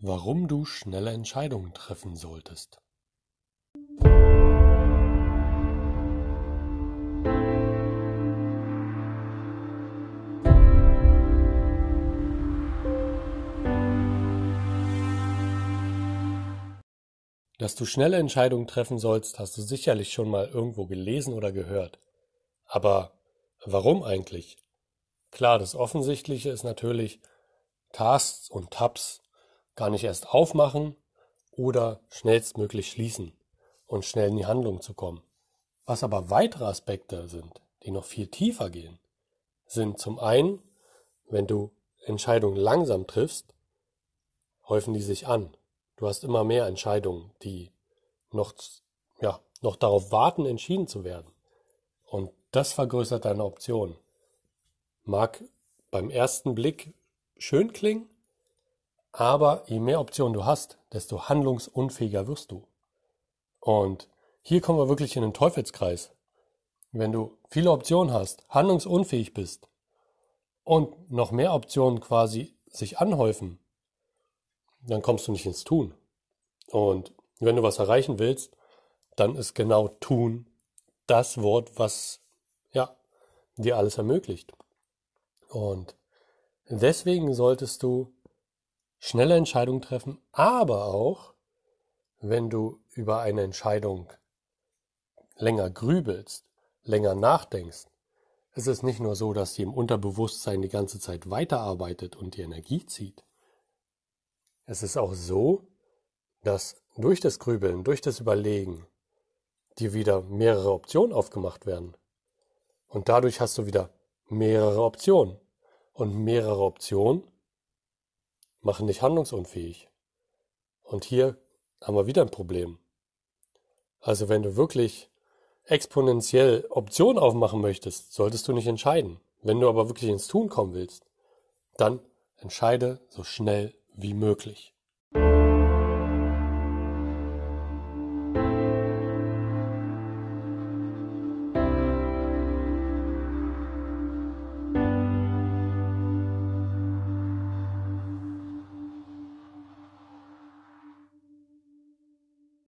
Warum du schnelle Entscheidungen treffen solltest. Dass du schnelle Entscheidungen treffen sollst, hast du sicherlich schon mal irgendwo gelesen oder gehört. Aber warum eigentlich? Klar, das Offensichtliche ist natürlich Tasks und Tabs gar nicht erst aufmachen oder schnellstmöglich schließen und schnell in die Handlung zu kommen. Was aber weitere Aspekte sind, die noch viel tiefer gehen, sind zum einen, wenn du Entscheidungen langsam triffst, häufen die sich an. Du hast immer mehr Entscheidungen, die noch, ja, noch darauf warten, entschieden zu werden. Und das vergrößert deine Option. Mag beim ersten Blick schön klingen, aber je mehr Optionen du hast, desto handlungsunfähiger wirst du. Und hier kommen wir wirklich in den Teufelskreis. Wenn du viele Optionen hast, handlungsunfähig bist und noch mehr Optionen quasi sich anhäufen, dann kommst du nicht ins Tun. Und wenn du was erreichen willst, dann ist genau tun das Wort, was ja dir alles ermöglicht. Und deswegen solltest du schnelle Entscheidungen treffen, aber auch, wenn du über eine Entscheidung länger grübelst, länger nachdenkst, es ist nicht nur so, dass sie im Unterbewusstsein die ganze Zeit weiterarbeitet und die Energie zieht. Es ist auch so, dass durch das Grübeln, durch das Überlegen dir wieder mehrere Optionen aufgemacht werden. Und dadurch hast du wieder mehrere Optionen. Und mehrere Optionen machen dich handlungsunfähig. Und hier haben wir wieder ein Problem. Also wenn du wirklich exponentiell Optionen aufmachen möchtest, solltest du nicht entscheiden. Wenn du aber wirklich ins Tun kommen willst, dann entscheide so schnell wie möglich.